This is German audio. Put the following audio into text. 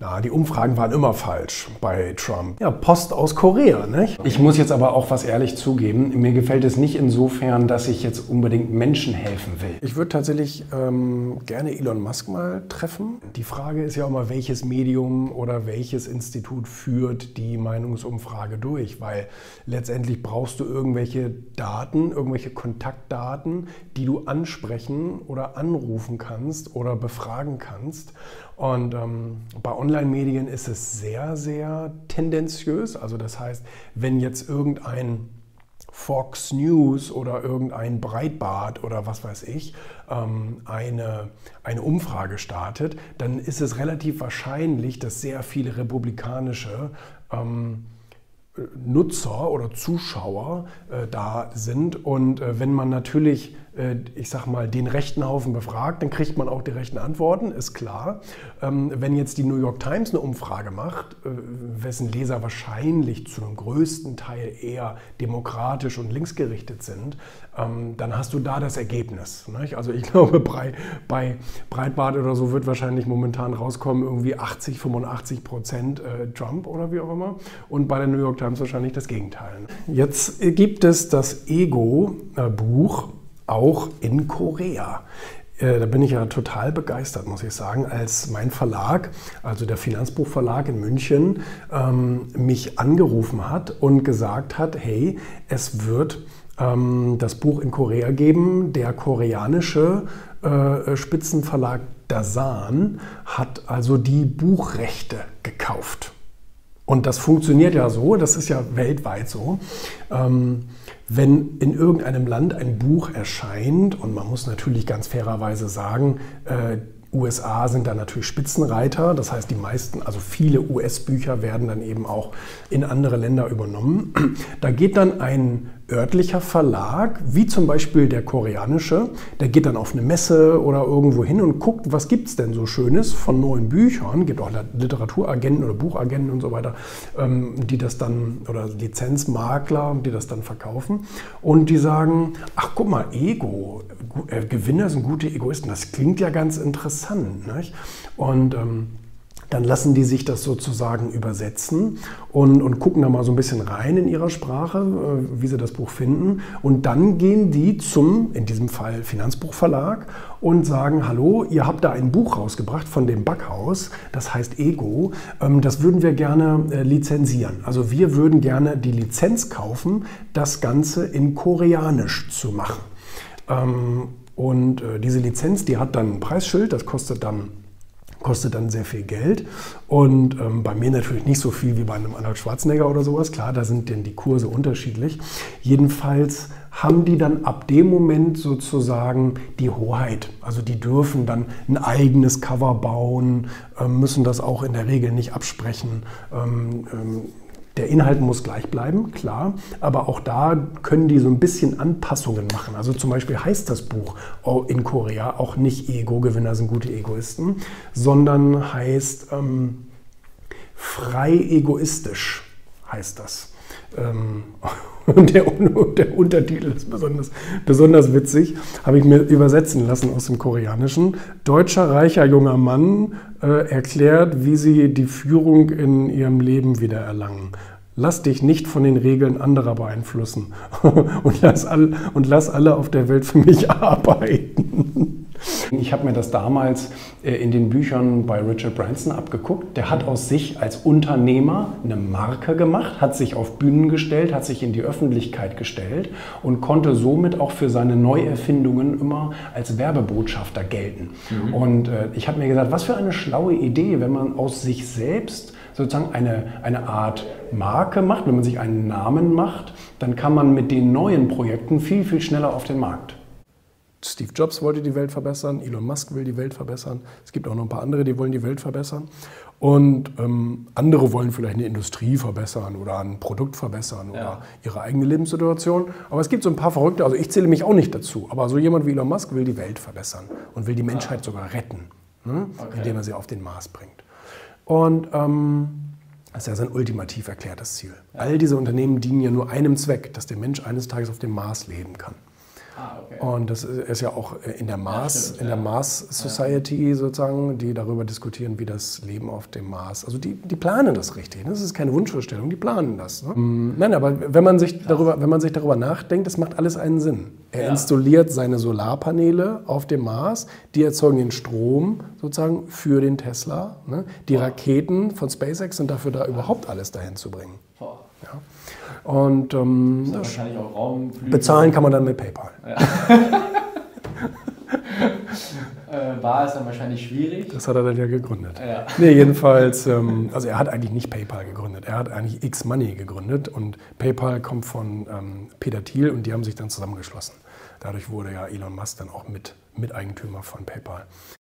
Na, die Umfragen waren immer falsch bei Trump. Ja, Post aus Korea, nicht? Ich muss jetzt aber auch was ehrlich zugeben. Mir gefällt es nicht insofern, dass ich jetzt unbedingt Menschen helfen will. Ich würde tatsächlich ähm, gerne Elon Musk mal treffen. Die Frage ist ja auch mal, welches Medium oder welches Institut führt die Meinungsumfrage durch? Weil letztendlich brauchst du irgendwelche Daten, irgendwelche Kontaktdaten, die du ansprechen oder anrufen kannst oder befragen kannst. Und ähm, bei Online-Medien ist es sehr, sehr tendenziös. Also das heißt, wenn jetzt irgendein Fox News oder irgendein Breitbart oder was weiß ich ähm, eine, eine Umfrage startet, dann ist es relativ wahrscheinlich, dass sehr viele republikanische ähm, Nutzer oder Zuschauer äh, da sind. Und äh, wenn man natürlich äh, ich sag mal, den rechten Haufen befragt, dann kriegt man auch die rechten Antworten, ist klar. Ähm, wenn jetzt die New York Times eine Umfrage macht, äh, wessen Leser wahrscheinlich zu einem größten Teil eher demokratisch und linksgerichtet sind, ähm, dann hast du da das Ergebnis. Also ich glaube, bei, Breitbart oder so wird wahrscheinlich momentan rauskommen, irgendwie 80, 85 Prozent äh, Trump oder wie auch immer. Und bei der New York Times wahrscheinlich das Gegenteil. Jetzt gibt es das Ego-Buch auch in Korea. Äh, da bin ich ja total begeistert, muss ich sagen, als mein Verlag, also der Finanzbuchverlag in München, ähm, mich angerufen hat und gesagt hat, hey, es wird ähm, das Buch in Korea geben. Der koreanische äh, Spitzenverlag Dasan hat also die Buchrechte gekauft. Und das funktioniert ja so, das ist ja weltweit so. Ähm, wenn in irgendeinem Land ein Buch erscheint, und man muss natürlich ganz fairerweise sagen, äh, USA sind da natürlich Spitzenreiter, das heißt die meisten, also viele US-Bücher werden dann eben auch in andere Länder übernommen. Da geht dann ein örtlicher Verlag, wie zum Beispiel der koreanische, der geht dann auf eine Messe oder irgendwo hin und guckt, was gibt es denn so Schönes von neuen Büchern, gibt auch Literaturagenten oder Buchagenten und so weiter, ähm, die das dann, oder Lizenzmakler, die das dann verkaufen und die sagen, ach guck mal, Ego, äh, Gewinner sind gute Egoisten, das klingt ja ganz interessant. Nicht? Und ähm, dann lassen die sich das sozusagen übersetzen und, und gucken da mal so ein bisschen rein in ihrer Sprache, äh, wie sie das Buch finden. Und dann gehen die zum, in diesem Fall Finanzbuchverlag, und sagen, hallo, ihr habt da ein Buch rausgebracht von dem Backhaus, das heißt Ego, ähm, das würden wir gerne äh, lizenzieren. Also wir würden gerne die Lizenz kaufen, das Ganze in Koreanisch zu machen. Ähm, und äh, diese Lizenz, die hat dann ein Preisschild, das kostet dann kostet dann sehr viel Geld. Und ähm, bei mir natürlich nicht so viel wie bei einem Arnold Schwarzenegger oder sowas. Klar, da sind denn die Kurse unterschiedlich. Jedenfalls haben die dann ab dem Moment sozusagen die Hoheit. Also die dürfen dann ein eigenes Cover bauen, äh, müssen das auch in der Regel nicht absprechen. Ähm, ähm, der Inhalt muss gleich bleiben, klar, aber auch da können die so ein bisschen Anpassungen machen. Also zum Beispiel heißt das Buch in Korea auch nicht Ego-Gewinner sind gute Egoisten, sondern heißt ähm, frei egoistisch heißt das. Ähm, und der, der, Untertitel ist besonders, besonders witzig, habe ich mir übersetzen lassen aus dem Koreanischen. Deutscher reicher junger Mann äh, erklärt, wie sie die Führung in ihrem Leben wieder erlangen. Lass dich nicht von den Regeln anderer beeinflussen und lass, all, und lass alle auf der Welt für mich arbeiten. Ich habe mir das damals äh, in den Büchern bei Richard Branson abgeguckt. Der hat aus sich als Unternehmer eine Marke gemacht, hat sich auf Bühnen gestellt, hat sich in die Öffentlichkeit gestellt und konnte somit auch für seine Neuerfindungen immer als Werbebotschafter gelten. Mhm. Und äh, ich habe mir gesagt, was für eine schlaue Idee, wenn man aus sich selbst sozusagen eine, eine Art Marke macht, wenn man sich einen Namen macht, dann kann man mit den neuen Projekten viel, viel schneller auf den Markt. Steve Jobs wollte die Welt verbessern, Elon Musk will die Welt verbessern. Es gibt auch noch ein paar andere, die wollen die Welt verbessern. Und ähm, andere wollen vielleicht eine Industrie verbessern oder ein Produkt verbessern oder ja. ihre eigene Lebenssituation. Aber es gibt so ein paar Verrückte, also ich zähle mich auch nicht dazu. Aber so jemand wie Elon Musk will die Welt verbessern und will die Menschheit sogar retten, ne? okay. indem er sie auf den Mars bringt. Und ähm, das ist ja sein ultimativ erklärtes Ziel. Ja. All diese Unternehmen dienen ja nur einem Zweck, dass der Mensch eines Tages auf dem Mars leben kann. Ah, okay. Und das ist ja auch in der Mars, stimmt, in der Mars Society sozusagen, die darüber diskutieren, wie das Leben auf dem Mars. Also die, die planen das richtig. Ne? Das ist keine Wunschvorstellung, die planen das. Ne? Mhm. Nein, aber wenn man sich darüber, wenn man sich darüber nachdenkt, das macht alles einen Sinn. Er ja. installiert seine Solarpaneele auf dem Mars, die erzeugen den Strom sozusagen für den Tesla. Ne? Die Raketen von SpaceX sind dafür da, überhaupt alles dahin zu bringen. Ja. Und ähm, wahrscheinlich auch Raumflüge. bezahlen kann man dann mit PayPal. Ja. Äh, war es dann wahrscheinlich schwierig. Das hat er dann ja gegründet. Ja. Nee, jedenfalls, ähm, also er hat eigentlich nicht PayPal gegründet, er hat eigentlich X-Money gegründet und PayPal kommt von ähm, Peter Thiel und die haben sich dann zusammengeschlossen. Dadurch wurde ja Elon Musk dann auch mit Miteigentümer von PayPal.